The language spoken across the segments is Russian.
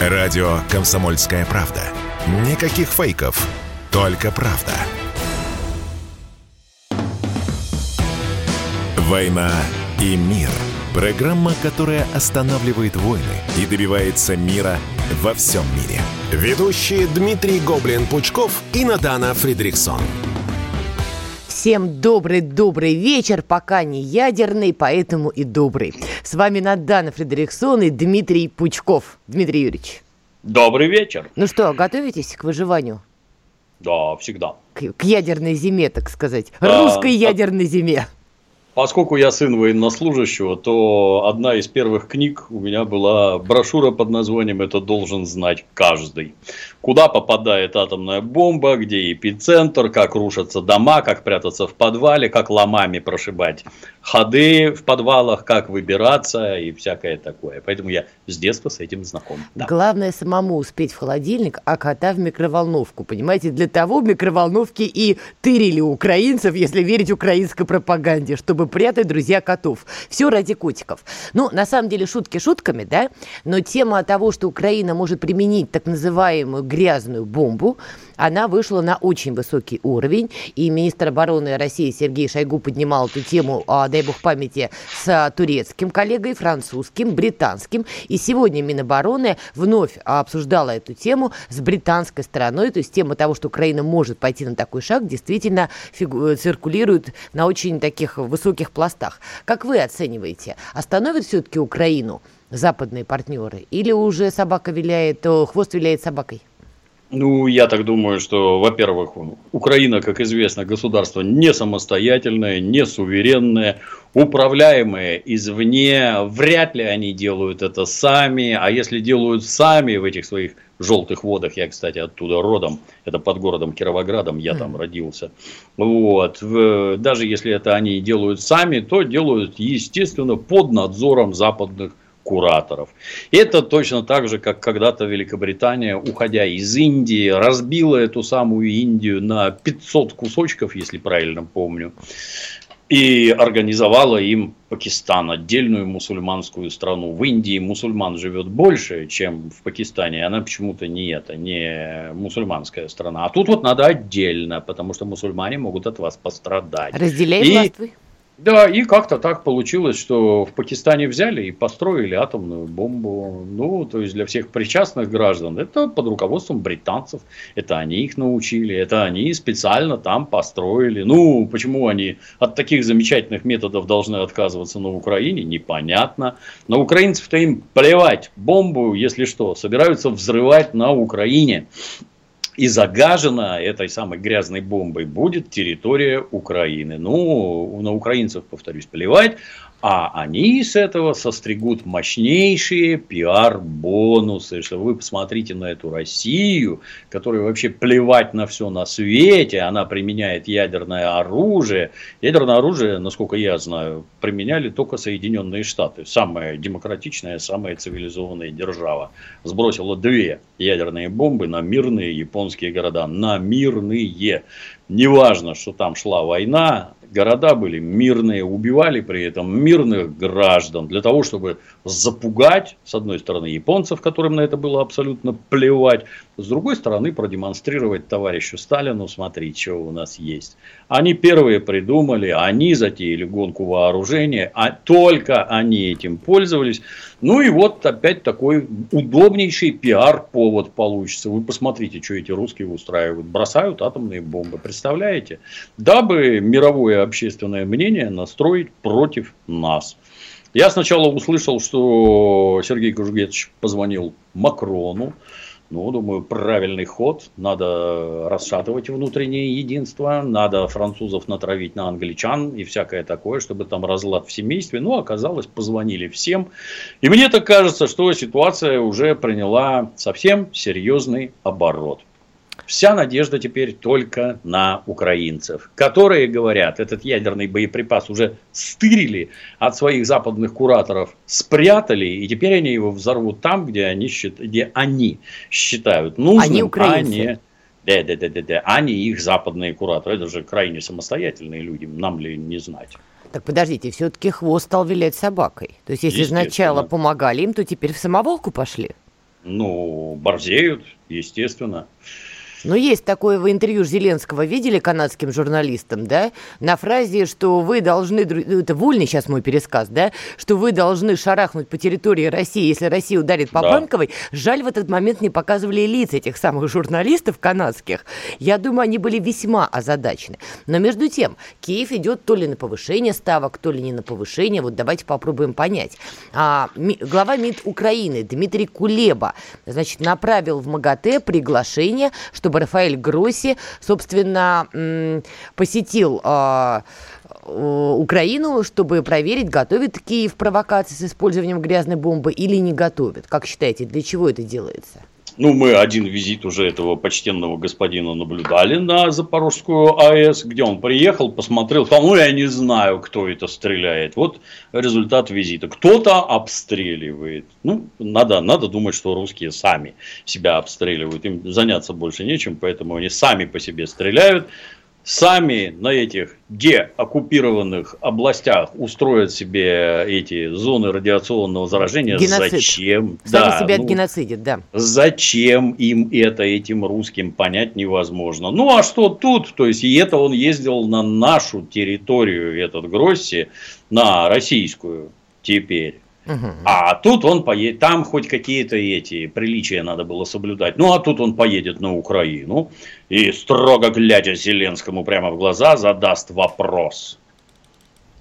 Радио «Комсомольская правда». Никаких фейков, только правда. «Война и мир». Программа, которая останавливает войны и добивается мира во всем мире. Ведущие Дмитрий Гоблин-Пучков и Натана Фридриксон. Всем добрый-добрый вечер, пока не ядерный, поэтому и добрый. С вами Надана Фредериксон и Дмитрий Пучков. Дмитрий Юрьевич. Добрый вечер. Ну что, готовитесь к выживанию? Да, всегда. К, к ядерной зиме, так сказать. Русской а, ядерной зиме. Поскольку я сын военнослужащего, то одна из первых книг у меня была брошюра под названием «Это должен знать каждый». Куда попадает атомная бомба, где эпицентр, как рушатся дома, как прятаться в подвале, как ломами прошибать ходы в подвалах, как выбираться и всякое такое. Поэтому я с детства с этим знаком. Да. Главное самому успеть в холодильник, а кота в микроволновку. Понимаете, для того микроволновки и тырили украинцев, если верить украинской пропаганде, чтобы прятать, друзья, котов. Все ради котиков. Ну, на самом деле, шутки шутками, да, но тема того, что Украина может применить так называемую грязную бомбу, она вышла на очень высокий уровень, и министр обороны России Сергей Шойгу поднимал эту тему, а, дай бог памяти, с турецким коллегой, французским, британским, и сегодня Минобороны вновь обсуждала эту тему с британской стороной, то есть тема того, что Украина может пойти на такой шаг, действительно фигу- циркулирует на очень таких высоких пластах. Как вы оцениваете, остановит все-таки Украину западные партнеры, или уже собака виляет, хвост виляет собакой? Ну, я так думаю, что, во-первых, Украина, как известно, государство не самостоятельное, не суверенное, управляемое извне. Вряд ли они делают это сами. А если делают сами в этих своих желтых водах, я, кстати, оттуда родом, это под городом Кировоградом, я там родился. Вот. Даже если это они делают сами, то делают, естественно, под надзором западных кураторов. Это точно так же, как когда-то Великобритания, уходя из Индии, разбила эту самую Индию на 500 кусочков, если правильно помню, и организовала им Пакистан, отдельную мусульманскую страну. В Индии мусульман живет больше, чем в Пакистане. Она почему-то не это, не мусульманская страна. А тут вот надо отдельно, потому что мусульмане могут от вас пострадать. Разделяй и... власть да, и как-то так получилось, что в Пакистане взяли и построили атомную бомбу. Ну, то есть для всех причастных граждан, это под руководством британцев, это они их научили, это они специально там построили. Ну, почему они от таких замечательных методов должны отказываться на Украине, непонятно. Но украинцев-то им плевать, бомбу, если что, собираются взрывать на Украине и загажена этой самой грязной бомбой будет территория Украины. Ну, на украинцев, повторюсь, плевать, а они с этого состригут мощнейшие пиар-бонусы, что вы посмотрите на эту Россию, которая вообще плевать на все на свете, она применяет ядерное оружие. Ядерное оружие, насколько я знаю, применяли только Соединенные Штаты, самая демократичная, самая цивилизованная держава. Сбросила две ядерные бомбы на мирные японские города, на мирные. Неважно, что там шла война, города были мирные, убивали при этом мирных граждан для того, чтобы запугать, с одной стороны, японцев, которым на это было абсолютно плевать, с другой стороны, продемонстрировать товарищу Сталину, смотри, что у нас есть. Они первые придумали, они затеяли гонку вооружения, а только они этим пользовались. Ну и вот опять такой удобнейший пиар-повод получится. Вы посмотрите, что эти русские устраивают. Бросают атомные бомбы. Представляете? Дабы мировое общественное мнение настроить против нас. Я сначала услышал, что Сергей Кужугетович позвонил Макрону. Ну, думаю, правильный ход. Надо расшатывать внутреннее единство. Надо французов натравить на англичан и всякое такое, чтобы там разлад в семействе. Ну, оказалось, позвонили всем. И мне так кажется, что ситуация уже приняла совсем серьезный оборот. Вся надежда теперь только на украинцев, которые говорят, этот ядерный боеприпас уже стырили от своих западных кураторов, спрятали, и теперь они его взорвут там, где они, счит... где они считают нужным, они украинцы. а не... Да, да, да, да, да, а не их западные кураторы. Это же крайне самостоятельные люди, нам ли не знать. Так подождите, все-таки хвост стал вилять собакой. То есть, если сначала помогали им, то теперь в самоволку пошли. Ну, борзеют, естественно. Но есть такое в интервью Зеленского, видели канадским журналистам, да, на фразе, что вы должны, это вольный сейчас мой пересказ, да, что вы должны шарахнуть по территории России, если Россия ударит по да. Банковой. Жаль, в этот момент не показывали лица этих самых журналистов канадских. Я думаю, они были весьма озадачены. Но между тем, Киев идет то ли на повышение ставок, то ли не на повышение. Вот давайте попробуем понять. А, ми, глава МИД Украины Дмитрий Кулеба, значит, направил в МАГАТЭ приглашение, чтобы чтобы Рафаэль Гросси, собственно, посетил а, Украину, чтобы проверить, готовит Киев провокации с использованием грязной бомбы или не готовит. Как считаете, для чего это делается? Ну, мы один визит уже этого почтенного господина наблюдали на Запорожскую АЭС, где он приехал, посмотрел, сказал, ну, я не знаю, кто это стреляет. Вот результат визита. Кто-то обстреливает. Ну, надо, надо думать, что русские сами себя обстреливают. Им заняться больше нечем, поэтому они сами по себе стреляют сами на этих деоккупированных областях устроят себе эти зоны радиационного заражения. Геноцид. Зачем? Сами да, себя ну, геноцидят, да. Зачем им это, этим русским, понять невозможно. Ну, а что тут? То есть, и это он ездил на нашу территорию, этот Гросси, на российскую теперь. Угу. А тут он поедет, там хоть какие-то эти приличия надо было соблюдать. Ну, а тут он поедет на Украину и, строго глядя Зеленскому прямо в глаза, задаст вопрос.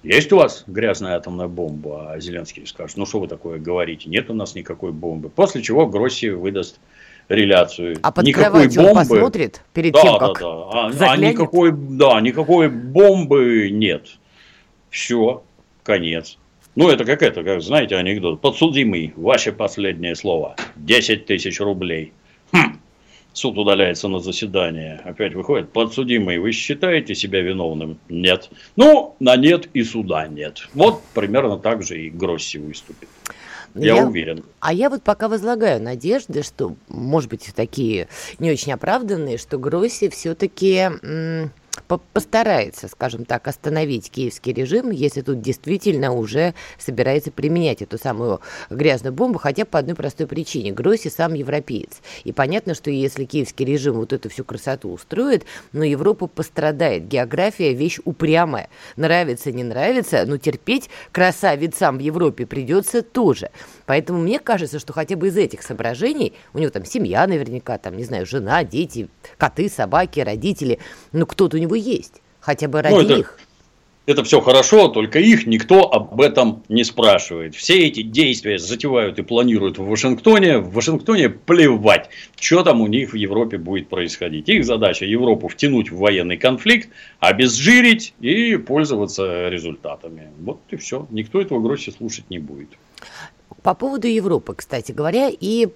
Есть у вас грязная атомная бомба? А Зеленский скажет, ну что вы такое говорите? Нет у нас никакой бомбы. После чего Гросси выдаст реляцию. А под никакой бомбы... он посмотрит перед да, тем, как да, да. А, а никакой, да, никакой бомбы нет. Все, конец. Ну, это как это, как знаете анекдот. Подсудимый, ваше последнее слово. 10 тысяч рублей. Хм. Суд удаляется на заседание. Опять выходит, подсудимый, вы считаете себя виновным? Нет. Ну, на нет и суда нет. Вот примерно так же и Гросси выступит. Я, я уверен. А я вот пока возлагаю надежды, что, может быть, такие не очень оправданные, что Гросси все-таки постарается, скажем так, остановить киевский режим, если тут действительно уже собирается применять эту самую грязную бомбу, хотя по одной простой причине. Гросси сам европеец. И понятно, что если киевский режим вот эту всю красоту устроит, но Европа пострадает. География – вещь упрямая. Нравится, не нравится, но терпеть красавицам в Европе придется тоже. Поэтому мне кажется, что хотя бы из этих соображений, у него там семья наверняка, там, не знаю, жена, дети, коты, собаки, родители, ну кто-то у него есть, хотя бы ради ну, это... них это все хорошо, только их никто об этом не спрашивает. Все эти действия затевают и планируют в Вашингтоне. В Вашингтоне плевать, что там у них в Европе будет происходить. Их задача Европу втянуть в военный конфликт, обезжирить и пользоваться результатами. Вот и все. Никто этого гроще слушать не будет. По поводу Европы, кстати говоря, и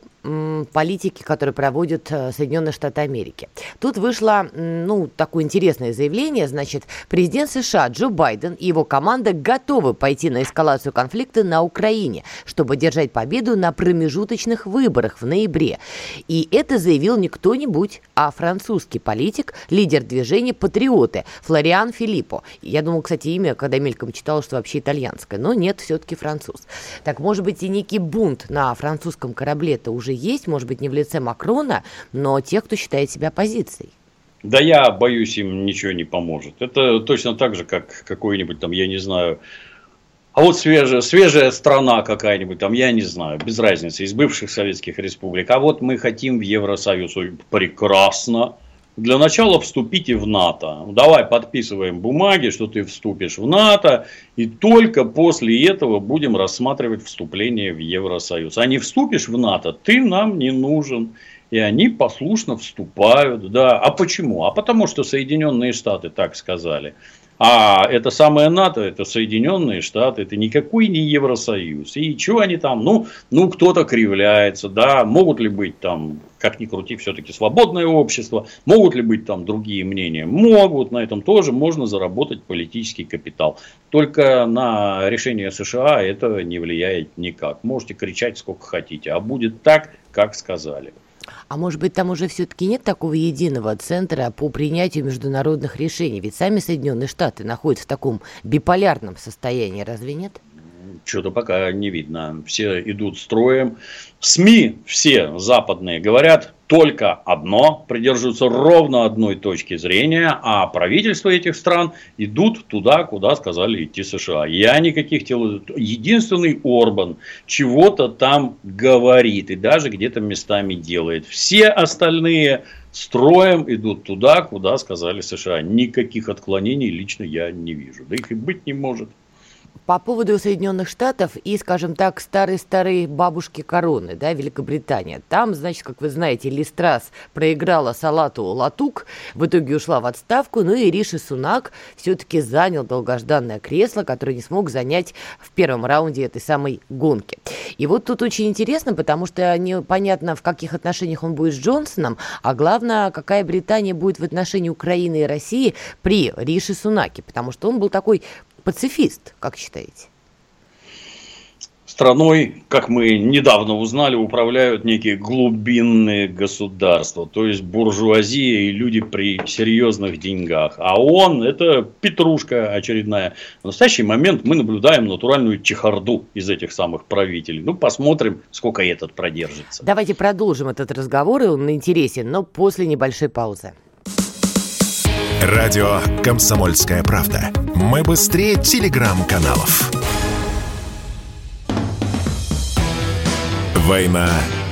политики, которые проводят э, Соединенные Штаты Америки. Тут вышло, ну, такое интересное заявление, значит, президент США Джо Байден и его команда готовы пойти на эскалацию конфликта на Украине, чтобы держать победу на промежуточных выборах в ноябре. И это заявил не кто-нибудь, а французский политик, лидер движения «Патриоты» Флориан Филиппо. Я думал, кстати, имя, когда мельком читал, что вообще итальянское, но нет, все-таки француз. Так, может быть, и некий бунт на французском корабле-то уже есть, может быть, не в лице Макрона, но тех, кто считает себя оппозицией. Да я боюсь, им ничего не поможет. Это точно так же, как какой-нибудь там, я не знаю, а вот свежая, свежая страна какая-нибудь, там, я не знаю, без разницы, из бывших советских республик. А вот мы хотим в Евросоюз. Прекрасно. Для начала вступите в НАТО. Давай подписываем бумаги, что ты вступишь в НАТО, и только после этого будем рассматривать вступление в Евросоюз. А не вступишь в НАТО, ты нам не нужен. И они послушно вступают. Да. А почему? А потому что Соединенные Штаты так сказали. А это самое НАТО, это Соединенные Штаты, это никакой не Евросоюз. И что они там? Ну, ну кто-то кривляется, да, могут ли быть там, как ни крути, все-таки свободное общество, могут ли быть там другие мнения? Могут, на этом тоже можно заработать политический капитал. Только на решение США это не влияет никак. Можете кричать сколько хотите, а будет так, как сказали. А может быть, там уже все-таки нет такого единого центра по принятию международных решений? Ведь сами Соединенные Штаты находятся в таком биполярном состоянии, разве нет? Что-то пока не видно. Все идут строем. СМИ все западные говорят только одно, придерживаются ровно одной точки зрения, а правительства этих стран идут туда, куда сказали идти США. Я никаких тел... Единственный Орбан чего-то там говорит и даже где-то местами делает. Все остальные строем идут туда, куда сказали США. Никаких отклонений лично я не вижу. Да их и быть не может. По поводу Соединенных Штатов и, скажем так, старой-старой бабушки короны, да, Великобритания. Там, значит, как вы знаете, Листрас проиграла Салату Латук, в итоге ушла в отставку, ну и Риши Сунак все-таки занял долгожданное кресло, которое не смог занять в первом раунде этой самой гонки. И вот тут очень интересно, потому что непонятно, в каких отношениях он будет с Джонсоном, а главное, какая Британия будет в отношении Украины и России при Риши Сунаке, потому что он был такой пацифист, как считаете? Страной, как мы недавно узнали, управляют некие глубинные государства, то есть буржуазия и люди при серьезных деньгах. А он – это петрушка очередная. В настоящий момент мы наблюдаем натуральную чехарду из этих самых правителей. Ну, посмотрим, сколько этот продержится. Давайте продолжим этот разговор, он интересен, но после небольшой паузы. Радио «Комсомольская правда». Мы быстрее телеграм-каналов. «Война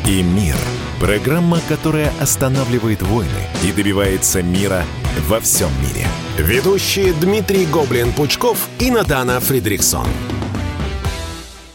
и мир». Программа, которая останавливает войны и добивается мира во всем мире. Ведущие Дмитрий Гоблин-Пучков и Натана Фридриксон.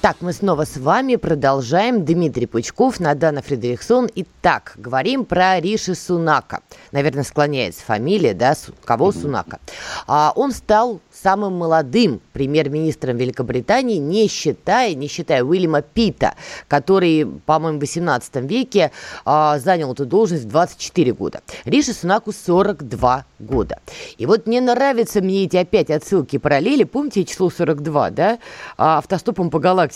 Так, мы снова с вами продолжаем. Дмитрий Пучков, Надана Фредериксон. Итак, говорим про Риши Сунака. Наверное, склоняется фамилия, да, кого Сунака. А, он стал самым молодым премьер-министром Великобритании, не считая, не считая Уильяма Питта, который, по-моему, в 18 веке а, занял эту должность в 24 года. Риши Сунаку 42 года. И вот не нравятся мне эти опять отсылки и параллели. Помните число 42, да? А, автостопом по галактике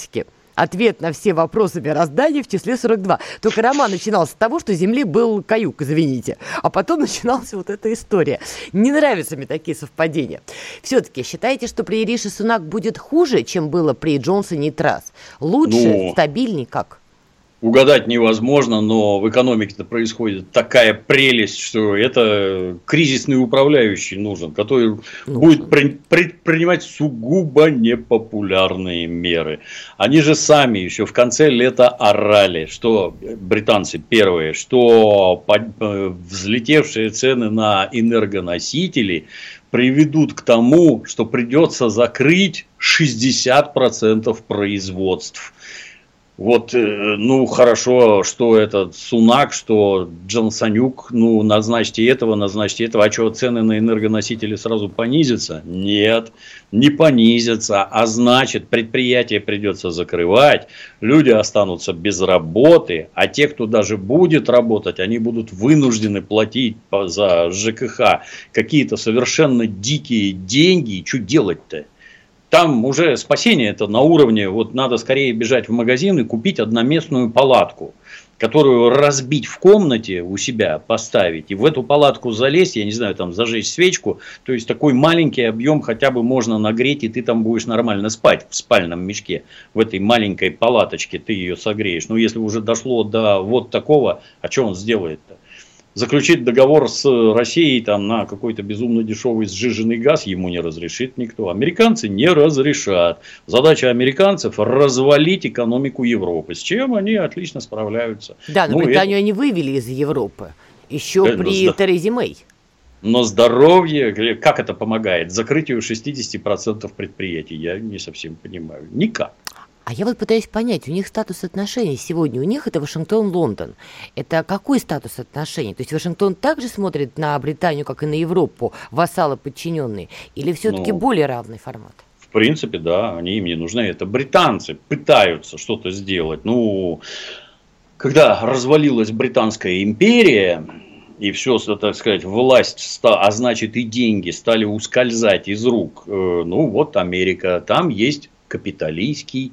ответ на все вопросы мироздания в числе 42. Только роман начинался с того, что Земли был каюк, извините. А потом начиналась вот эта история. Не нравятся мне такие совпадения. Все-таки считаете, что при Ирише Сунак будет хуже, чем было при Джонсоне и Трасс? Лучше, ну, стабильнее, как? Угадать невозможно, но в экономике-то происходит такая прелесть, что это кризисный управляющий нужен, который нужен. будет предпринимать сугубо непопулярные меры. Они же сами еще в конце лета орали, что британцы первые, что э, взлетевшие цены на энергоносители приведут к тому, что придется закрыть 60% производств. Вот, э, ну, хорошо, что этот Сунак, что Джонсонюк, ну, назначьте этого, назначьте этого. А что, цены на энергоносители сразу понизятся? Нет, не понизятся. А значит, предприятие придется закрывать, люди останутся без работы, а те, кто даже будет работать, они будут вынуждены платить за ЖКХ какие-то совершенно дикие деньги. Что делать-то? Там уже спасение это на уровне, вот надо скорее бежать в магазин и купить одноместную палатку, которую разбить в комнате у себя, поставить, и в эту палатку залезть, я не знаю, там зажечь свечку, то есть такой маленький объем хотя бы можно нагреть, и ты там будешь нормально спать в спальном мешке, в этой маленькой палаточке ты ее согреешь. Но если уже дошло до вот такого, а что он сделает-то? Заключить договор с Россией там, на какой-то безумно дешевый сжиженный газ ему не разрешит никто. Американцы не разрешат. Задача американцев развалить экономику Европы, с чем они отлично справляются. Да, но ну, Британию это... они вывели из Европы. Еще это при да. Терезе Мэй. Но здоровье, как это помогает? Закрытию 60% предприятий, я не совсем понимаю. Никак. А я вот пытаюсь понять, у них статус отношений сегодня, у них это Вашингтон-Лондон. Это какой статус отношений? То есть Вашингтон также смотрит на Британию, как и на Европу, вассалы подчиненные? Или все-таки ну, более равный формат? В принципе, да, они им не нужны. Это британцы пытаются что-то сделать. Ну, когда развалилась Британская империя, и все, так сказать, власть, а значит и деньги стали ускользать из рук, э, ну вот Америка, там есть капиталистский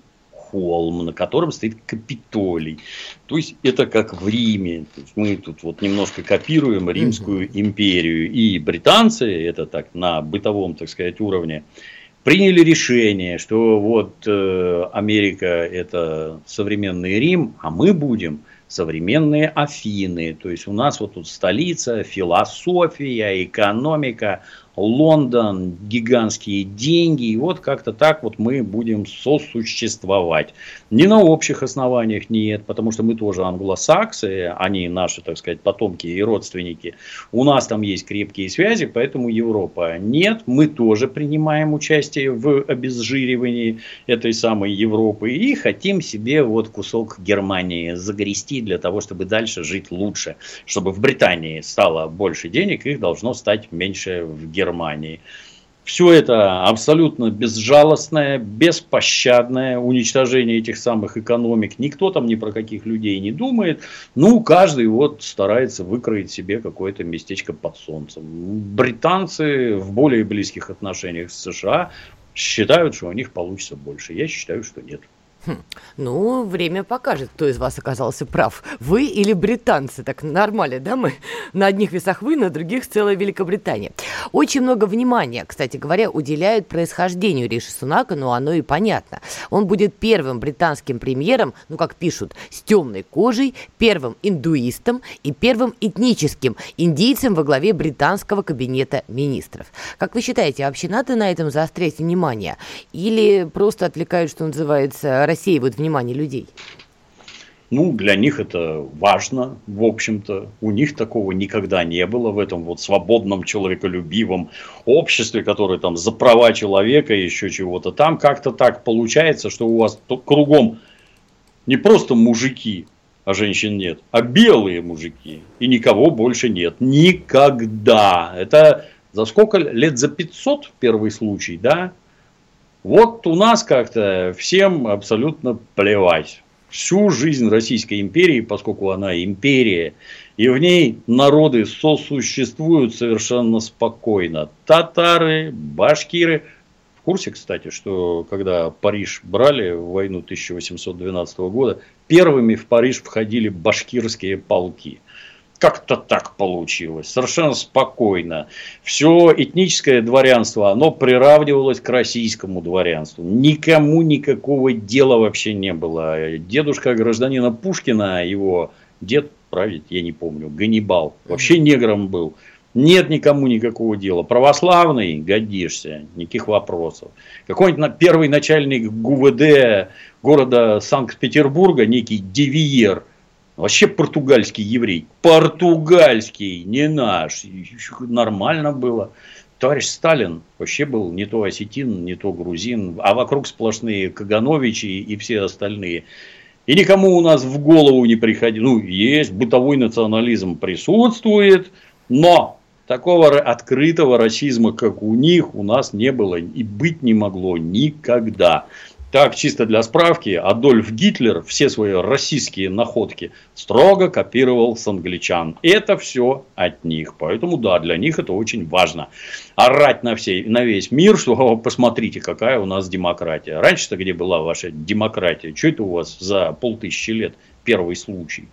холм, на котором стоит Капитолий. То есть это как в Риме. мы тут вот немножко копируем Римскую империю. И британцы, это так на бытовом, так сказать, уровне, приняли решение, что вот э, Америка это современный Рим, а мы будем современные Афины. То есть у нас вот тут столица, философия, экономика, Лондон, гигантские деньги, и вот как-то так вот мы будем сосуществовать. Не на общих основаниях нет, потому что мы тоже англосаксы, они наши, так сказать, потомки и родственники. У нас там есть крепкие связи, поэтому Европа нет. Мы тоже принимаем участие в обезжиривании этой самой Европы и хотим себе вот кусок Германии загрести для того, чтобы дальше жить лучше. Чтобы в Британии стало больше денег, их должно стать меньше в Германии. Германии. Все это абсолютно безжалостное, беспощадное уничтожение этих самых экономик. Никто там ни про каких людей не думает. Ну, каждый вот старается выкроить себе какое-то местечко под солнцем. Британцы в более близких отношениях с США считают, что у них получится больше. Я считаю, что нет. Хм. Ну, время покажет, кто из вас оказался прав. Вы или британцы. Так нормально, да, мы? На одних весах вы, на других целая Великобритания. Очень много внимания, кстати говоря, уделяют происхождению Риши Сунака, но оно и понятно. Он будет первым британским премьером, ну, как пишут, с темной кожей, первым индуистом и первым этническим индийцем во главе британского кабинета министров. Как вы считаете, вообще надо на этом заострять внимание? Или просто отвлекают, что называется, рассеивают внимание людей? Ну, для них это важно, в общем-то. У них такого никогда не было в этом вот свободном человеколюбивом обществе, которое там за права человека и еще чего-то. Там как-то так получается, что у вас кругом не просто мужики, а женщин нет, а белые мужики. И никого больше нет. Никогда. Это за сколько лет? За 500 первый случай, да? Вот у нас как-то всем абсолютно плевать. Всю жизнь Российской империи, поскольку она империя, и в ней народы сосуществуют совершенно спокойно. Татары, башкиры. В курсе, кстати, что когда Париж брали в войну 1812 года, первыми в Париж входили башкирские полки – как-то так получилось, совершенно спокойно. Все этническое дворянство, оно приравнивалось к российскому дворянству. Никому никакого дела вообще не было. Дедушка гражданина Пушкина, его дед, прадед, я не помню, Ганнибал, вообще негром был. Нет никому никакого дела. Православный годишься, никаких вопросов. Какой-нибудь первый начальник ГУВД города Санкт-Петербурга, некий Девиер – Вообще португальский еврей. Португальский, не наш. Нормально было. Товарищ Сталин вообще был не то осетин, не то грузин, а вокруг сплошные Кагановичи и все остальные. И никому у нас в голову не приходило. Ну, есть бытовой национализм присутствует, но такого открытого расизма, как у них, у нас не было и быть не могло никогда. Так, чисто для справки, Адольф Гитлер все свои российские находки строго копировал с англичан. Это все от них. Поэтому, да, для них это очень важно. Орать на, всей, на весь мир, что посмотрите, какая у нас демократия. Раньше-то где была ваша демократия? Что это у вас за полтысячи лет первый случай?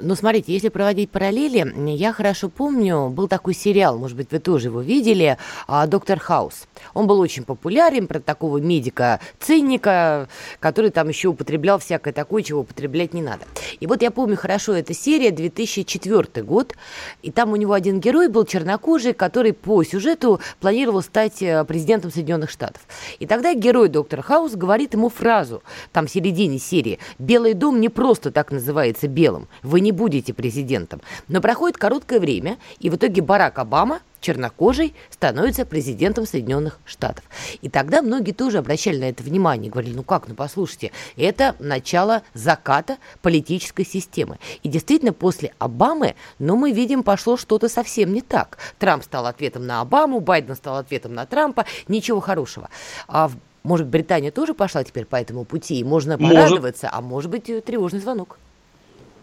Ну, смотрите, если проводить параллели, я хорошо помню, был такой сериал, может быть, вы тоже его видели, а, «Доктор Хаус». Он был очень популярен, про такого медика-цинника, который там еще употреблял всякое такое, чего употреблять не надо. И вот я помню хорошо, эта серия, 2004 год, и там у него один герой был чернокожий, который по сюжету планировал стать э, президентом Соединенных Штатов. И тогда герой доктора Хаус говорит ему фразу, там в середине серии, «Белый дом не просто так называется белым, вы не будете президентом. Но проходит короткое время, и в итоге Барак Обама чернокожий становится президентом Соединенных Штатов. И тогда многие тоже обращали на это внимание, говорили, ну как, ну послушайте, это начало заката политической системы. И действительно, после Обамы, ну мы видим, пошло что-то совсем не так. Трамп стал ответом на Обаму, Байден стал ответом на Трампа, ничего хорошего. А может, Британия тоже пошла теперь по этому пути, и можно порадоваться, может. а может быть, тревожный звонок.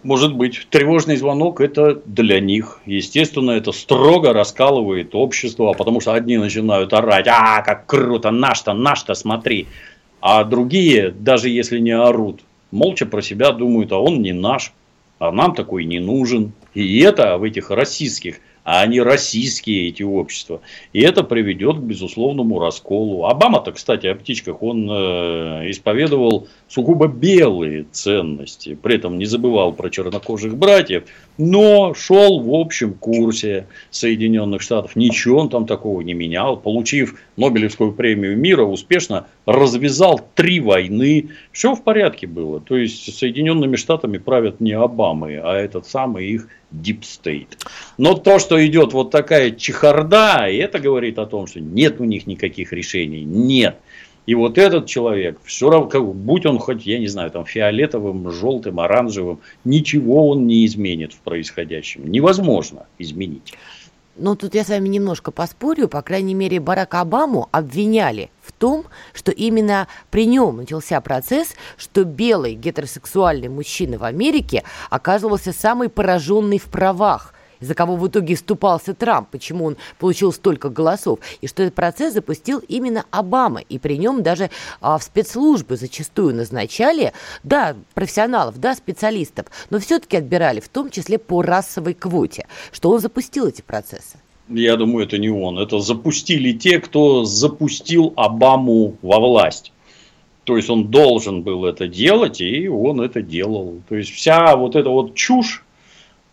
Может быть, тревожный звонок это для них. Естественно, это строго раскалывает общество, потому что одни начинают орать, а, как круто, наш-то, наш-то, смотри. А другие, даже если не орут, молча про себя думают, а он не наш, а нам такой не нужен. И это в этих российских а они российские, эти общества. И это приведет к безусловному расколу. Обама-то, кстати, о птичках, он э, исповедовал сугубо белые ценности, при этом не забывал про чернокожих братьев, но шел в общем курсе Соединенных Штатов. Ничего он там такого не менял. Получив Нобелевскую премию мира, успешно развязал три войны. Все в порядке было. То есть Соединенными Штатами правят не Обамы, а этот самый их Deep State. Но то, что идет вот такая чехарда, это говорит о том, что нет у них никаких решений. Нет. И вот этот человек, все равно, как, будь он хоть, я не знаю, там фиолетовым, желтым, оранжевым, ничего он не изменит в происходящем. Невозможно изменить. Ну, тут я с вами немножко поспорю. По крайней мере, Барака Обаму обвиняли в том, что именно при нем начался процесс, что белый гетеросексуальный мужчина в Америке оказывался самый пораженный в правах – за кого в итоге вступался Трамп, почему он получил столько голосов, и что этот процесс запустил именно Обама, и при нем даже а, в спецслужбы зачастую назначали, да, профессионалов, да, специалистов, но все-таки отбирали, в том числе по расовой квоте, что он запустил эти процессы. Я думаю, это не он. Это запустили те, кто запустил Обаму во власть. То есть он должен был это делать, и он это делал. То есть вся вот эта вот чушь,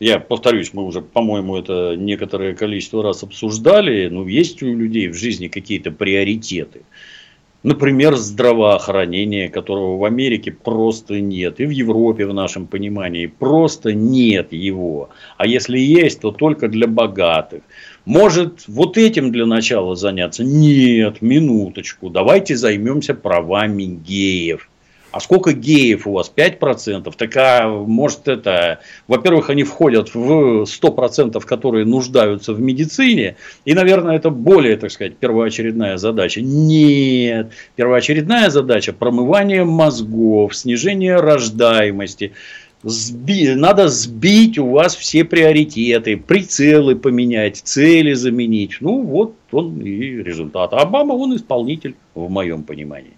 я повторюсь, мы уже, по-моему, это некоторое количество раз обсуждали, но есть у людей в жизни какие-то приоритеты. Например, здравоохранение, которого в Америке просто нет. И в Европе, в нашем понимании, просто нет его. А если есть, то только для богатых. Может, вот этим для начала заняться? Нет, минуточку. Давайте займемся правами геев. А сколько геев у вас? 5%? Так, а может это... Во-первых, они входят в 100%, которые нуждаются в медицине. И, наверное, это более, так сказать, первоочередная задача. Нет. Первоочередная задача – промывание мозгов, снижение рождаемости сби, надо сбить у вас все приоритеты, прицелы поменять, цели заменить. Ну, вот он и результат. А Обама, он исполнитель, в моем понимании.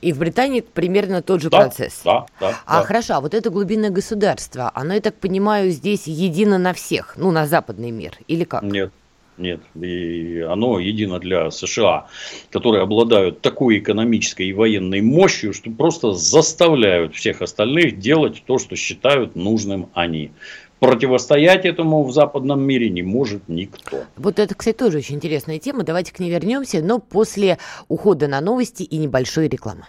И в Британии примерно тот же да, процесс. Да, да. А да. хорошо, а вот это глубинное государство, оно, я так понимаю, здесь едино на всех, ну, на западный мир, или как? Нет, нет, и оно едино для США, которые обладают такой экономической и военной мощью, что просто заставляют всех остальных делать то, что считают нужным они. Противостоять этому в западном мире не может никто. Вот это, кстати, тоже очень интересная тема. Давайте к ней вернемся, но после ухода на новости и небольшой рекламы.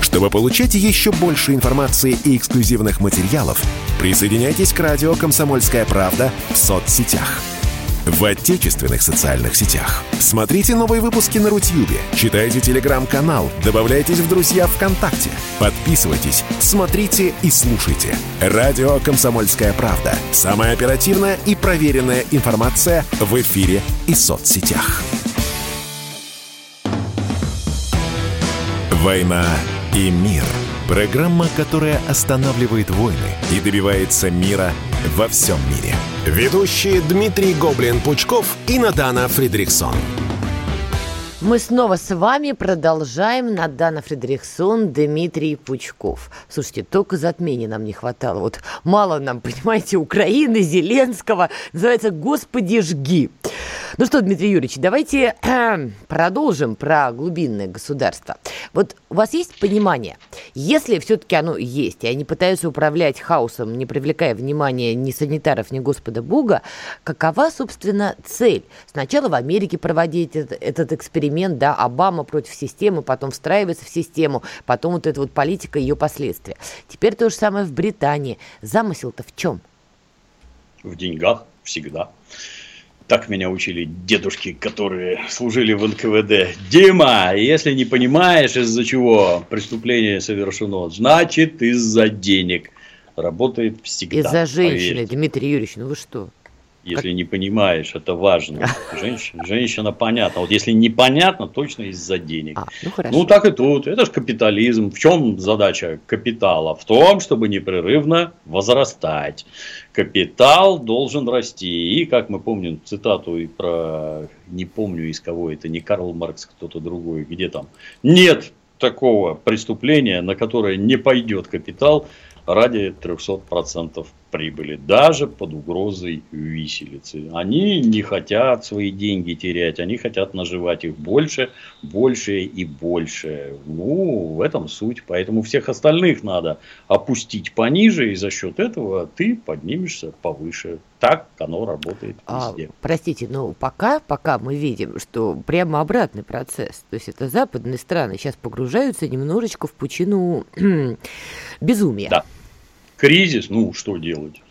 Чтобы получать еще больше информации и эксклюзивных материалов, присоединяйтесь к радио «Комсомольская правда» в соцсетях – в отечественных социальных сетях. Смотрите новые выпуски на Рутьюбе, читайте телеграм-канал, добавляйтесь в друзья ВКонтакте, подписывайтесь, смотрите и слушайте. Радио «Комсомольская правда». Самая оперативная и проверенная информация в эфире и соцсетях. «Война и мир» – программа, которая останавливает войны и добивается мира во всем мире – Ведущие Дмитрий Гоблин-Пучков и Надана Фридриксон. Мы снова с вами продолжаем. Надана Фредериксон, Дмитрий Пучков. Слушайте, только затмения нам не хватало. Вот мало нам, понимаете, Украины, Зеленского. Называется «Господи, жги». Ну что, Дмитрий Юрьевич, давайте продолжим про глубинное государство. Вот у вас есть понимание, если все-таки оно есть, и они пытаются управлять хаосом, не привлекая внимания ни санитаров, ни Господа Бога, какова, собственно, цель? Сначала в Америке проводить этот, этот эксперимент, да, Обама против системы, потом встраивается в систему, потом вот эта вот политика и ее последствия. Теперь то же самое в Британии. Замысел-то в чем? В деньгах всегда. Так меня учили дедушки, которые служили в НКВД. Дима, если не понимаешь, из-за чего преступление совершено, значит из-за денег. Работает всегда. Из-за женщины, поверьте. Дмитрий Юрьевич, ну вы что? Если не понимаешь, это важно. Женщина, женщина понятно. Вот если непонятно, точно из-за денег. А, ну, хорошо. ну так и тут. Это же капитализм. В чем задача капитала? В том, чтобы непрерывно возрастать. Капитал должен расти. И, как мы помним цитату и про, не помню из кого это, не Карл Маркс, кто-то другой, где там, нет такого преступления, на которое не пойдет капитал, ради 300% прибыли, даже под угрозой виселицы. Они не хотят свои деньги терять, они хотят наживать их больше, больше и больше. Ну, в этом суть. Поэтому всех остальных надо опустить пониже, и за счет этого ты поднимешься повыше. Так оно работает а, везде. А, простите, но пока, пока мы видим, что прямо обратный процесс. То есть это западные страны сейчас погружаются немножечко в пучину безумия. Да кризис, ну, что делать?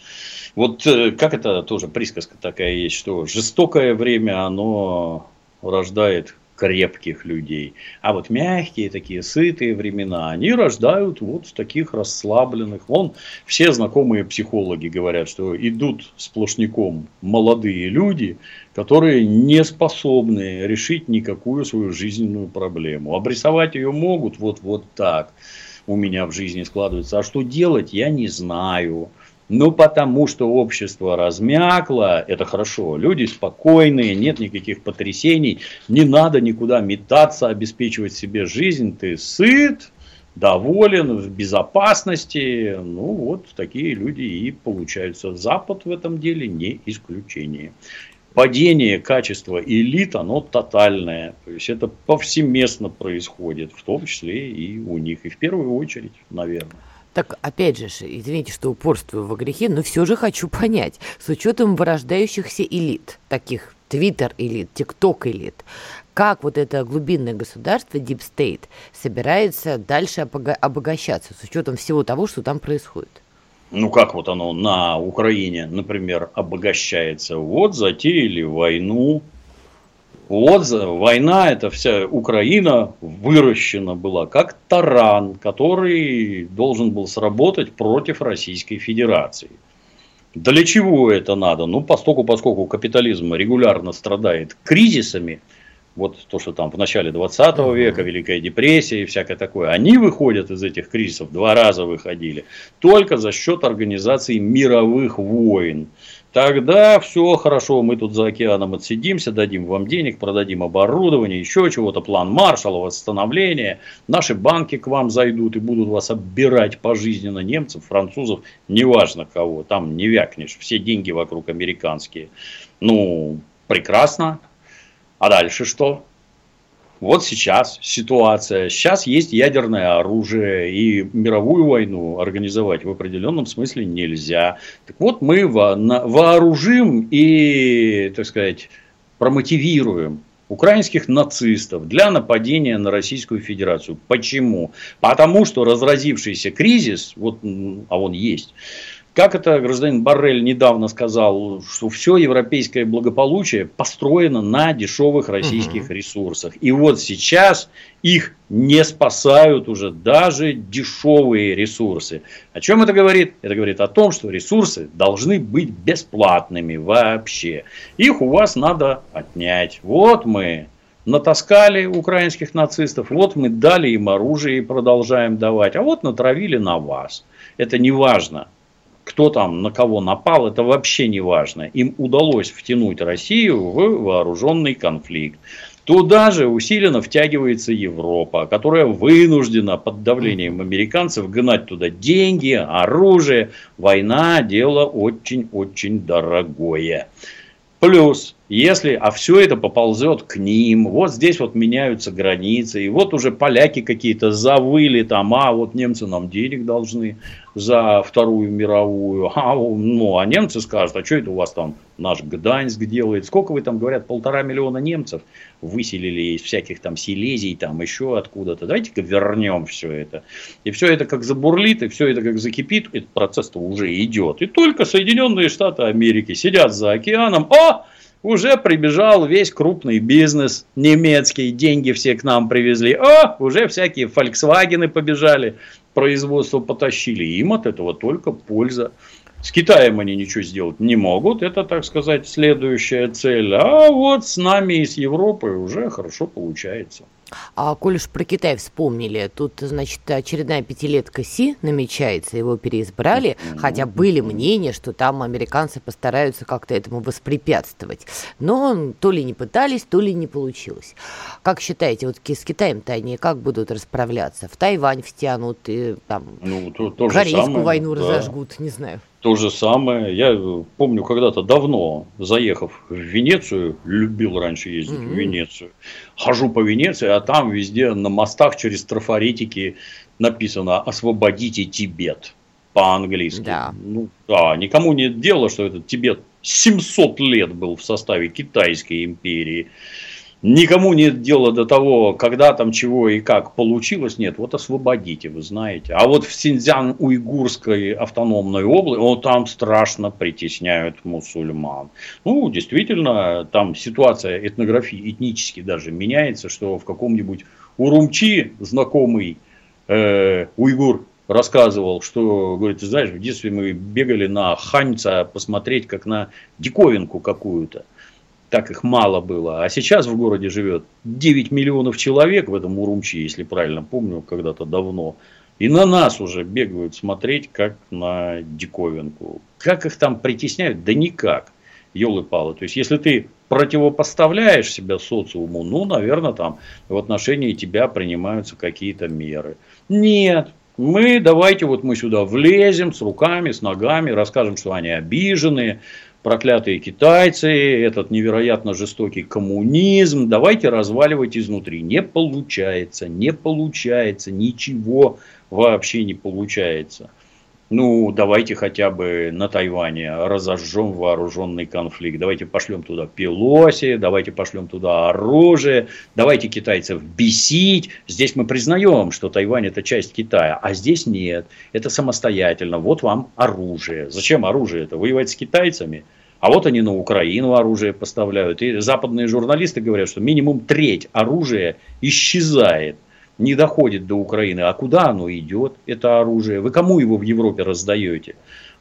Вот э, как это тоже присказка такая есть, что жестокое время, оно рождает крепких людей. А вот мягкие такие, сытые времена, они рождают вот таких расслабленных. Вон все знакомые психологи говорят, что идут сплошняком молодые люди, которые не способны решить никакую свою жизненную проблему. Обрисовать ее могут вот, вот так у меня в жизни складывается. А что делать, я не знаю. Ну, потому что общество размякло, это хорошо, люди спокойные, нет никаких потрясений, не надо никуда метаться, обеспечивать себе жизнь, ты сыт, доволен, в безопасности, ну, вот такие люди и получаются. Запад в этом деле не исключение падение качества элит, оно тотальное. То есть это повсеместно происходит, в том числе и у них. И в первую очередь, наверное. Так, опять же, извините, что упорствую во грехе, но все же хочу понять, с учетом вырождающихся элит, таких Твиттер элит, ТикТок элит, как вот это глубинное государство, Deep State, собирается дальше обогащаться с учетом всего того, что там происходит? Ну как вот оно на Украине, например, обогащается. Вот затеяли войну. Вот война, это вся Украина выращена была как таран, который должен был сработать против Российской Федерации. Для чего это надо? Ну, поскольку, поскольку капитализм регулярно страдает кризисами, вот то, что там в начале 20 века, Великая депрессия и всякое такое, они выходят из этих кризисов, два раза выходили, только за счет организации мировых войн. Тогда все хорошо, мы тут за океаном отсидимся, дадим вам денег, продадим оборудование, еще чего-то, план Маршалла, восстановление. Наши банки к вам зайдут и будут вас оббирать пожизненно немцев, французов, неважно кого, там не вякнешь, все деньги вокруг американские. Ну, прекрасно, а дальше что? Вот сейчас ситуация. Сейчас есть ядерное оружие, и мировую войну организовать в определенном смысле нельзя. Так вот, мы вооружим и, так сказать, промотивируем украинских нацистов для нападения на Российскую Федерацию. Почему? Потому что разразившийся кризис, вот, а он есть, как это гражданин Баррель недавно сказал, что все европейское благополучие построено на дешевых российских угу. ресурсах. И вот сейчас их не спасают уже даже дешевые ресурсы. О чем это говорит? Это говорит о том, что ресурсы должны быть бесплатными вообще. Их у вас надо отнять. Вот мы натаскали украинских нацистов, вот мы дали им оружие и продолжаем давать, а вот натравили на вас. Это не важно кто там на кого напал, это вообще не важно. Им удалось втянуть Россию в вооруженный конфликт. Туда же усиленно втягивается Европа, которая вынуждена под давлением американцев гнать туда деньги, оружие. Война – дело очень-очень дорогое. Плюс, если, а все это поползет к ним, вот здесь вот меняются границы, и вот уже поляки какие-то завыли там, а вот немцы нам денег должны за Вторую мировую, а, ну, а немцы скажут, а что это у вас там наш Гданьск делает, сколько вы там, говорят, полтора миллиона немцев выселили из всяких там Силезий, там еще откуда-то, давайте-ка вернем все это. И все это как забурлит, и все это как закипит, этот процесс-то уже идет. И только Соединенные Штаты Америки сидят за океаном, а уже прибежал весь крупный бизнес немецкий, деньги все к нам привезли. О, уже всякие Volkswagen побежали, производство потащили. Им от этого только польза. С Китаем они ничего сделать не могут, это, так сказать, следующая цель. А вот с нами и с Европой уже хорошо получается. А коль уж про Китай вспомнили, тут, значит, очередная пятилетка Си намечается, его переизбрали, хотя были мнения, что там американцы постараются как-то этому воспрепятствовать. Но то ли не пытались, то ли не получилось. Как считаете, вот с Китаем-то они как будут расправляться? В Тайвань втянут, и, там, ну, то, то Корейскую самое, войну да. разожгут, не знаю. То же самое. Я помню, когда-то давно, заехав в Венецию, любил раньше ездить mm-hmm. в Венецию, хожу по Венеции, а там везде на мостах через трафаретики написано «Освободите Тибет» по-английски. Да. Ну, да, никому нет дела, что этот Тибет 700 лет был в составе Китайской империи. Никому нет дела до того, когда там чего и как получилось. Нет, вот освободите, вы знаете. А вот в Синьцзян-Уйгурской автономной области, вот там страшно притесняют мусульман. Ну, действительно, там ситуация этнографии этнически даже меняется, что в каком-нибудь Урумчи знакомый э, уйгур рассказывал, что, говорит, ты знаешь, в детстве мы бегали на ханьца посмотреть, как на диковинку какую-то так их мало было. А сейчас в городе живет 9 миллионов человек в этом Урумчи, если правильно помню, когда-то давно. И на нас уже бегают смотреть, как на диковинку. Как их там притесняют? Да никак. Елы-палы. То есть, если ты противопоставляешь себя социуму, ну, наверное, там в отношении тебя принимаются какие-то меры. Нет, мы давайте вот мы сюда влезем с руками, с ногами, расскажем, что они обиженные, проклятые китайцы, этот невероятно жестокий коммунизм, давайте разваливать изнутри. Не получается, не получается, ничего вообще не получается. Ну, давайте хотя бы на Тайване разожжем вооруженный конфликт. Давайте пошлем туда Пелоси, давайте пошлем туда оружие, давайте китайцев бесить. Здесь мы признаем, что Тайвань это часть Китая, а здесь нет. Это самостоятельно. Вот вам оружие. Зачем оружие это? Воевать с китайцами? А вот они на Украину оружие поставляют. И западные журналисты говорят, что минимум треть оружия исчезает не доходит до Украины. А куда оно идет, это оружие? Вы кому его в Европе раздаете?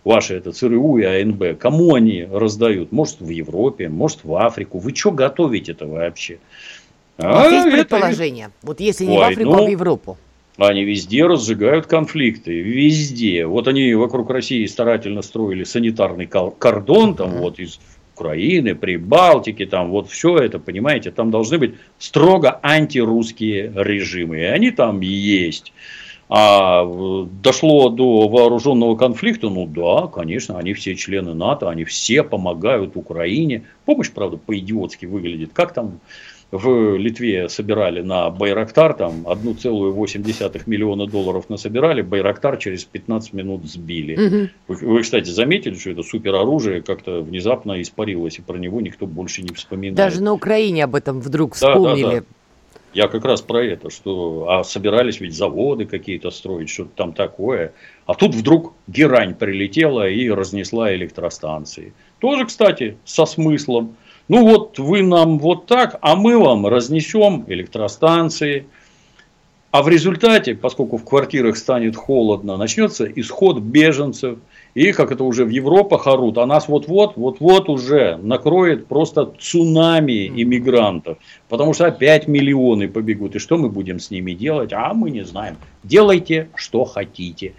Ваши это ЦРУ и АНБ. Кому они раздают? Может в Европе, может в Африку. Вы что готовите-то вообще? А, есть предположение. Это... Вот если не Ой, в Африку, ну, а в Европу. Они везде разжигают конфликты, везде. Вот они вокруг России старательно строили санитарный кордон, там вот из Украины, Прибалтики, там вот все это, понимаете, там должны быть строго антирусские режимы, и они там есть. А дошло до вооруженного конфликта, ну да, конечно, они все члены НАТО, они все помогают Украине. Помощь, правда, по-идиотски выглядит. Как там в Литве собирали на Байрактар, там 1,8 миллиона долларов насобирали, Байрактар через 15 минут сбили. Угу. Вы, вы, кстати, заметили, что это супероружие как-то внезапно испарилось, и про него никто больше не вспоминает. Даже на Украине об этом вдруг вспомнили. Да, да, да. Я как раз про это, что а собирались ведь заводы какие-то строить, что-то там такое. А тут вдруг герань прилетела и разнесла электростанции. Тоже, кстати, со смыслом. Ну вот вы нам вот так, а мы вам разнесем электростанции. А в результате, поскольку в квартирах станет холодно, начнется исход беженцев – и как это уже в Европах орут, а нас вот-вот, вот-вот уже накроет просто цунами иммигрантов. Потому что опять миллионы побегут. И что мы будем с ними делать? А мы не знаем. Делайте, что хотите.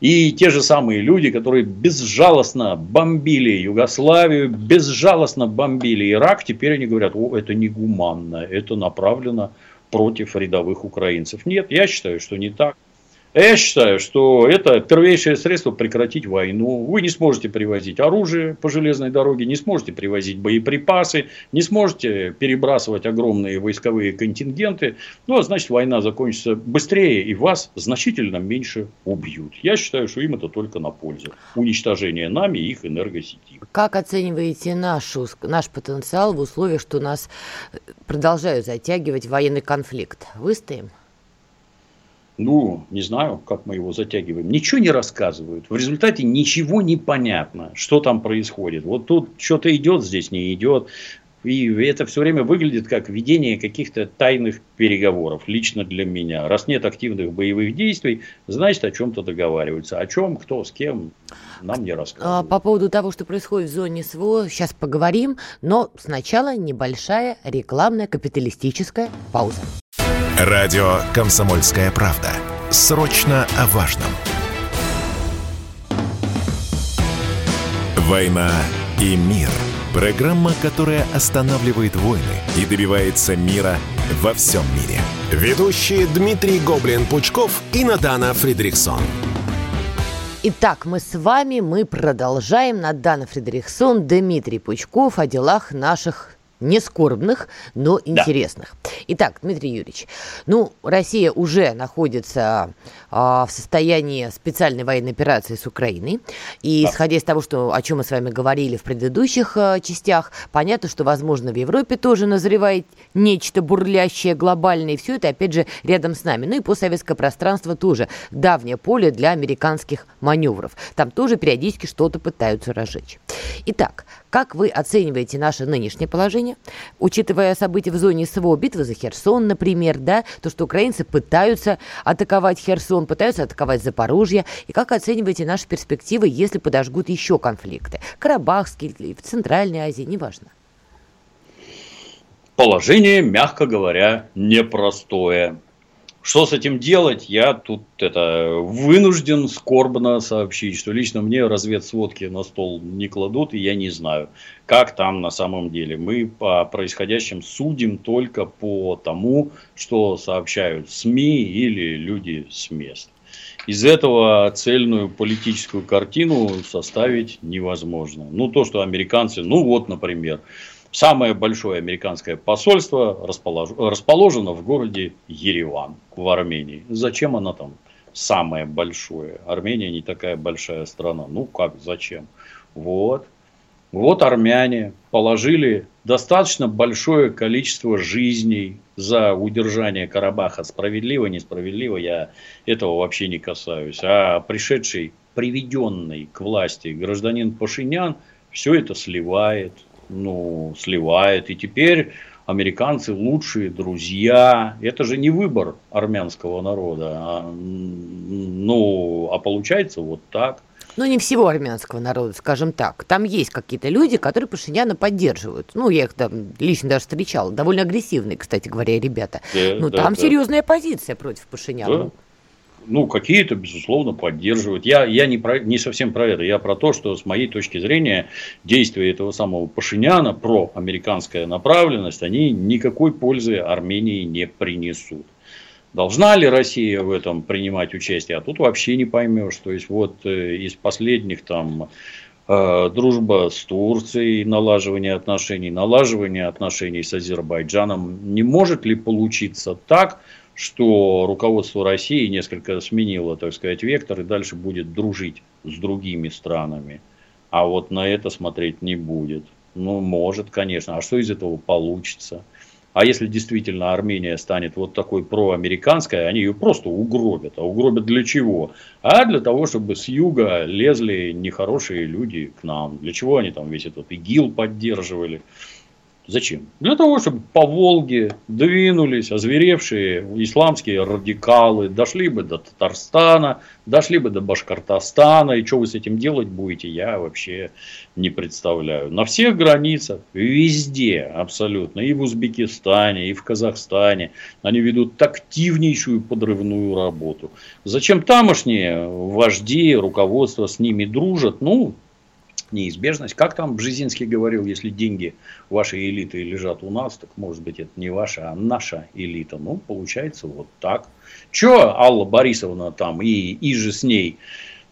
И те же самые люди, которые безжалостно бомбили Югославию, безжалостно бомбили Ирак, теперь они говорят, о, это негуманно, это направлено против рядовых украинцев. Нет, я считаю, что не так. Я считаю, что это первейшее средство прекратить войну. Вы не сможете привозить оружие по железной дороге, не сможете привозить боеприпасы, не сможете перебрасывать огромные войсковые контингенты. Ну, а значит, война закончится быстрее и вас значительно меньше убьют. Я считаю, что им это только на пользу. Уничтожение нами их энергосети. Как оцениваете нашу, наш потенциал в условиях, что нас продолжают затягивать военный конфликт? Выстоим? Ну, не знаю, как мы его затягиваем, ничего не рассказывают. В результате ничего не понятно, что там происходит. Вот тут что-то идет, здесь не идет. И это все время выглядит как ведение каких-то тайных переговоров, лично для меня. Раз нет активных боевых действий, значит, о чем-то договариваются. О чем, кто, с кем, нам не рассказывают. По поводу того, что происходит в зоне СВО, сейчас поговорим. Но сначала небольшая рекламная капиталистическая пауза. Радио «Комсомольская правда». Срочно о важном. «Война и мир». Программа, которая останавливает войны и добивается мира во всем мире. Ведущие Дмитрий Гоблин-Пучков и Надана Фридриксон. Итак, мы с вами, мы продолжаем. Надана Фредериксон, Дмитрий Пучков о делах наших не скорбных, но интересных. Да. Итак, Дмитрий Юрьевич, ну, Россия уже находится в состоянии специальной военной операции с Украиной. И да. исходя из того, что, о чем мы с вами говорили в предыдущих а, частях, понятно, что, возможно, в Европе тоже назревает нечто бурлящее, глобальное. И все это, опять же, рядом с нами. Ну и постсоветское пространство тоже давнее поле для американских маневров. Там тоже периодически что-то пытаются разжечь. Итак, как вы оцениваете наше нынешнее положение, учитывая события в зоне СВО, битвы за Херсон, например, да, то, что украинцы пытаются атаковать Херсон, пытаются атаковать Запорожье, и как оцениваете наши перспективы, если подожгут еще конфликты? Карабахский, в Центральной Азии, неважно. Положение, мягко говоря, непростое. Что с этим делать, я тут это вынужден скорбно сообщить, что лично мне разведсводки на стол не кладут, и я не знаю, как там на самом деле. Мы по происходящим судим только по тому, что сообщают СМИ или люди с мест. Из этого цельную политическую картину составить невозможно. Ну, то, что американцы, ну вот, например, Самое большое американское посольство расположено в городе Ереван в Армении. Зачем она там самое большое? Армения не такая большая страна. Ну как, зачем? Вот. Вот армяне положили достаточно большое количество жизней за удержание Карабаха. Справедливо, несправедливо, я этого вообще не касаюсь. А пришедший, приведенный к власти гражданин Пашинян все это сливает, ну, сливает. И теперь американцы лучшие друзья. Это же не выбор армянского народа. А, ну, а получается вот так. Ну, не всего армянского народа, скажем так. Там есть какие-то люди, которые Пашиняна поддерживают. Ну, я их там лично даже встречал. Довольно агрессивные, кстати говоря, ребята. Да, ну, да, там да. серьезная позиция против Пашиняна. Да ну, какие-то, безусловно, поддерживают. Я, я не, про, не совсем про это. Я про то, что с моей точки зрения действия этого самого Пашиняна, про американская направленность, они никакой пользы Армении не принесут. Должна ли Россия в этом принимать участие? А тут вообще не поймешь. То есть, вот э, из последних там э, дружба с Турцией, налаживание отношений, налаживание отношений с Азербайджаном. Не может ли получиться так, что руководство России несколько сменило, так сказать, вектор и дальше будет дружить с другими странами. А вот на это смотреть не будет. Ну, может, конечно. А что из этого получится? А если действительно Армения станет вот такой проамериканской, они ее просто угробят. А угробят для чего? А для того, чтобы с юга лезли нехорошие люди к нам. Для чего они там весь этот ИГИЛ поддерживали? Зачем? Для того, чтобы по Волге двинулись озверевшие исламские радикалы, дошли бы до Татарстана, дошли бы до Башкортостана. И что вы с этим делать будете, я вообще не представляю. На всех границах, везде абсолютно, и в Узбекистане, и в Казахстане, они ведут активнейшую подрывную работу. Зачем тамошние вожди, руководство с ними дружат? Ну, неизбежность. Как там Бжезинский говорил, если деньги вашей элиты лежат у нас, так может быть это не ваша, а наша элита. Ну, получается вот так. Че Алла Борисовна там и, и же с ней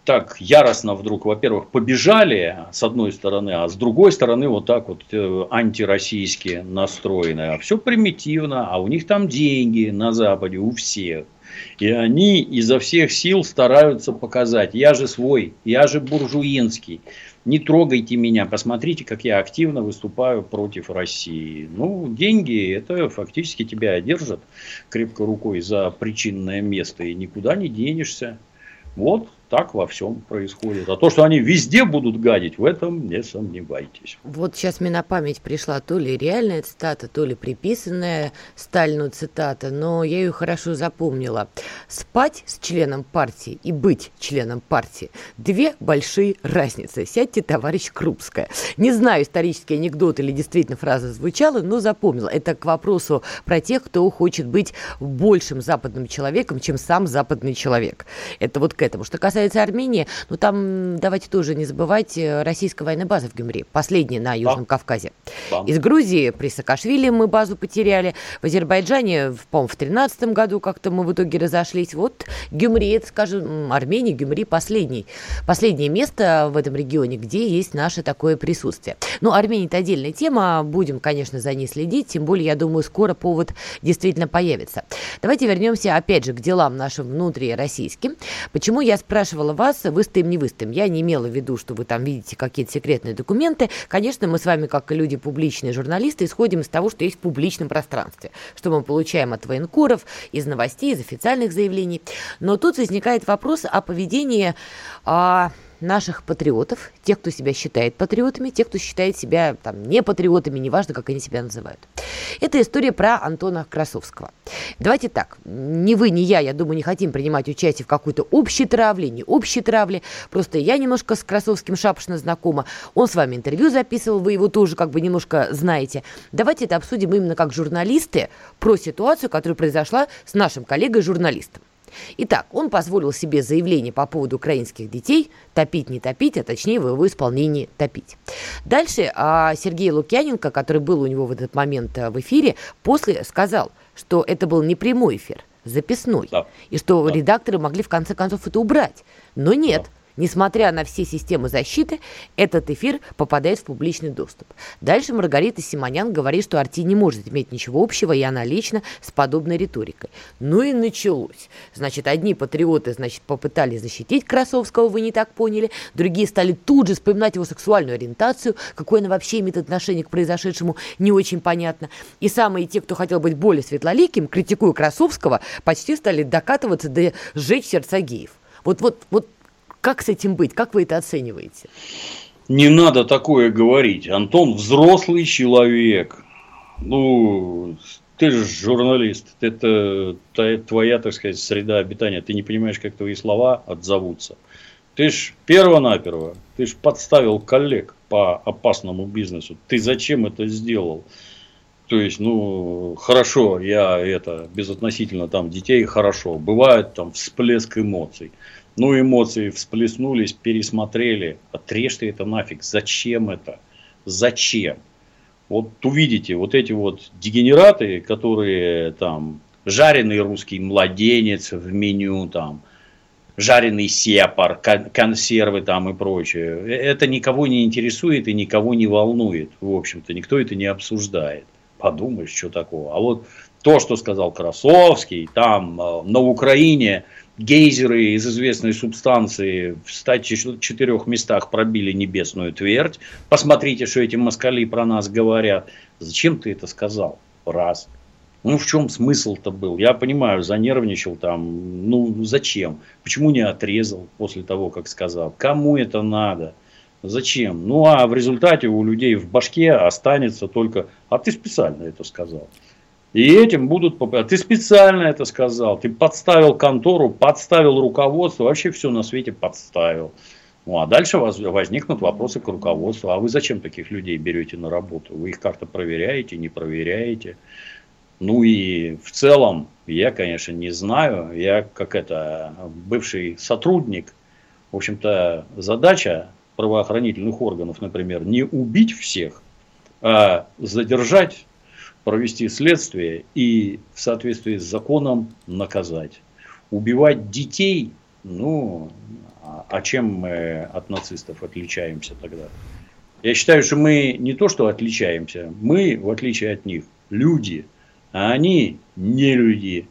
так яростно вдруг, во-первых, побежали с одной стороны, а с другой стороны вот так вот э, антироссийски настроены. А все примитивно, а у них там деньги на Западе у всех. И они изо всех сил стараются показать, я же свой, я же буржуинский не трогайте меня, посмотрите, как я активно выступаю против России. Ну, деньги, это фактически тебя держат крепко рукой за причинное место, и никуда не денешься. Вот так во всем происходит. А то, что они везде будут гадить, в этом не сомневайтесь. Вот сейчас мне на память пришла то ли реальная цитата, то ли приписанная Сталину цитата, но я ее хорошо запомнила. Спать с членом партии и быть членом партии – две большие разницы. Сядьте, товарищ Крупская. Не знаю, исторический анекдот или действительно фраза звучала, но запомнила. Это к вопросу про тех, кто хочет быть большим западным человеком, чем сам западный человек. Это вот к этому. Что касается касается Армении, ну там давайте тоже не забывать э, российская военная база в Гюмри, последняя на Южном да. Кавказе. Да. Из Грузии при Саакашвили мы базу потеряли, в Азербайджане, по-моему, в 2013 году как-то мы в итоге разошлись. Вот Гюмри, это, скажем, Армения, Гюмри последний, последнее место в этом регионе, где есть наше такое присутствие. Ну, Армения это отдельная тема, будем, конечно, за ней следить, тем более, я думаю, скоро повод действительно появится. Давайте вернемся опять же к делам нашим внутрироссийским. Почему я спрашиваю спрашивала вас, выстоим, не выстоим. Я не имела в виду, что вы там видите какие-то секретные документы. Конечно, мы с вами, как люди публичные журналисты, исходим из того, что есть в публичном пространстве, что мы получаем от военкоров, из новостей, из официальных заявлений. Но тут возникает вопрос о поведении... А, наших патриотов, тех, кто себя считает патриотами, тех, кто считает себя там, не патриотами, неважно, как они себя называют. Это история про Антона Красовского. Давайте так, ни вы, ни я, я думаю, не хотим принимать участие в какой-то общей травле, не общей травле, просто я немножко с Красовским шапошно знакома, он с вами интервью записывал, вы его тоже как бы немножко знаете. Давайте это обсудим именно как журналисты про ситуацию, которая произошла с нашим коллегой-журналистом. Итак, он позволил себе заявление по поводу украинских детей топить, не топить, а точнее в его исполнении топить. Дальше а, Сергей Лукьяненко, который был у него в этот момент а, в эфире, после сказал, что это был не прямой эфир, записной, да. и что да. редакторы могли в конце концов это убрать. Но нет, да. Несмотря на все системы защиты, этот эфир попадает в публичный доступ. Дальше Маргарита Симонян говорит, что Арти не может иметь ничего общего, и она лично с подобной риторикой. Ну и началось. Значит, одни патриоты, значит, попытались защитить Красовского, вы не так поняли, другие стали тут же вспоминать его сексуальную ориентацию, какое она вообще имеет отношение к произошедшему, не очень понятно. И самые те, кто хотел быть более светлоликим, критикуя Красовского, почти стали докатываться до сжечь сердца геев. Вот, вот, вот как с этим быть? Как вы это оцениваете? Не надо такое говорить. Антон взрослый человек. Ну, ты же журналист. Это твоя, так сказать, среда обитания. Ты не понимаешь, как твои слова отзовутся. Ты ж перво-наперво, ты ж подставил коллег по опасному бизнесу. Ты зачем это сделал? То есть, ну, хорошо, я это, безотносительно там детей, хорошо. Бывает там всплеск эмоций. Ну, эмоции всплеснулись, пересмотрели. Отрежьте это нафиг. Зачем это? Зачем? Вот увидите, вот эти вот дегенераты, которые там жареный русский младенец в меню, там, жареный сепар, консервы там и прочее. Это никого не интересует и никого не волнует. В общем-то, никто это не обсуждает. Подумаешь, что такого. А вот то, что сказал Красовский, там э, на Украине гейзеры из известной субстанции в 104 местах пробили небесную твердь. Посмотрите, что эти москали про нас говорят. Зачем ты это сказал? Раз. Ну, в чем смысл-то был? Я понимаю, занервничал там. Ну, зачем? Почему не отрезал после того, как сказал? Кому это надо? Зачем? Ну, а в результате у людей в башке останется только, а ты специально это сказал. И этим будут... А ты специально это сказал. Ты подставил контору, подставил руководство. Вообще все на свете подставил. Ну, а дальше возникнут вопросы к руководству. А вы зачем таких людей берете на работу? Вы их как-то проверяете, не проверяете? Ну и в целом, я, конечно, не знаю. Я как это, бывший сотрудник. В общем-то, задача правоохранительных органов, например, не убить всех, а задержать провести следствие и в соответствии с законом наказать. Убивать детей, ну, а, а чем мы от нацистов отличаемся тогда? Я считаю, что мы не то, что отличаемся, мы, в отличие от них, люди, а они не люди.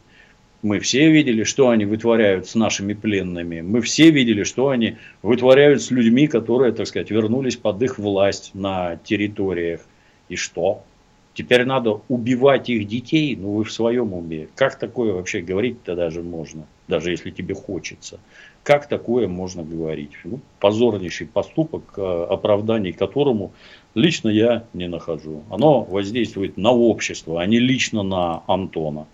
Мы все видели, что они вытворяют с нашими пленными. Мы все видели, что они вытворяют с людьми, которые, так сказать, вернулись под их власть на территориях. И что? Теперь надо убивать их детей, ну вы в своем уме. Как такое вообще говорить-то даже можно? даже если тебе хочется. Как такое можно говорить? Ну, позорнейший поступок, э, оправданий которому лично я не нахожу. Оно воздействует на общество, а не лично на Антона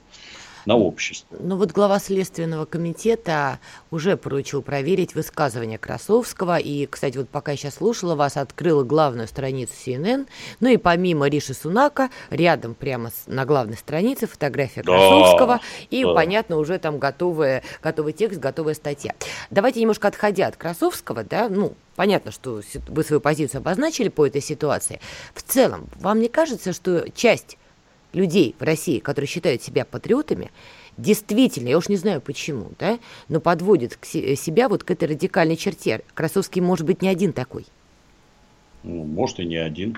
на общество. Ну вот глава Следственного комитета уже поручил проверить высказывания Красовского. И, кстати, вот пока я сейчас слушала вас, открыла главную страницу CNN. Ну и помимо Риши Сунака, рядом прямо на главной странице фотография Красовского. Да, и, да. понятно, уже там готовая, готовый текст, готовая статья. Давайте немножко отходя от Красовского, да, ну, Понятно, что вы свою позицию обозначили по этой ситуации. В целом, вам не кажется, что часть людей в России, которые считают себя патриотами, действительно, я уж не знаю почему, да, но подводит к себя вот к этой радикальной черте. Красовский может быть не один такой. Ну, может и не один.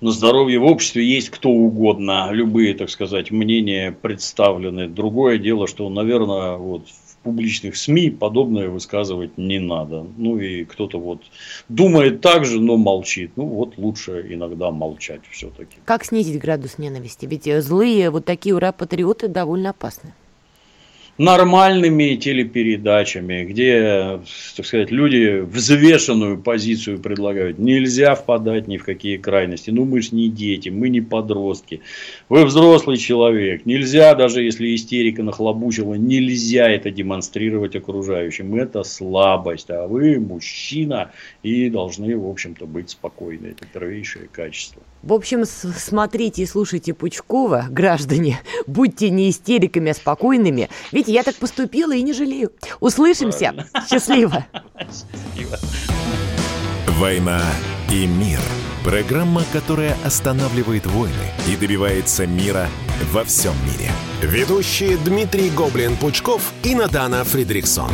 На здоровье в обществе есть кто угодно. Любые, так сказать, мнения представлены. Другое дело, что, наверное, вот публичных СМИ подобное высказывать не надо. Ну и кто-то вот думает так же, но молчит. Ну вот лучше иногда молчать все-таки. Как снизить градус ненависти? Ведь злые вот такие ура-патриоты довольно опасны нормальными телепередачами, где, так сказать, люди взвешенную позицию предлагают. Нельзя впадать ни в какие крайности. Ну, мы же не дети, мы не подростки. Вы взрослый человек. Нельзя, даже если истерика нахлобучила, нельзя это демонстрировать окружающим. Это слабость. А вы мужчина и должны, в общем-то, быть спокойны. Это первейшее качество. В общем, смотрите и слушайте Пучкова, граждане. Будьте не истериками, а спокойными. Ведь я так поступила и не жалею. Услышимся. Правильно. Счастливо. Счастливо. «Война и мир». Программа, которая останавливает войны и добивается мира во всем мире. Ведущие Дмитрий Гоблин-Пучков и Натана Фридриксон.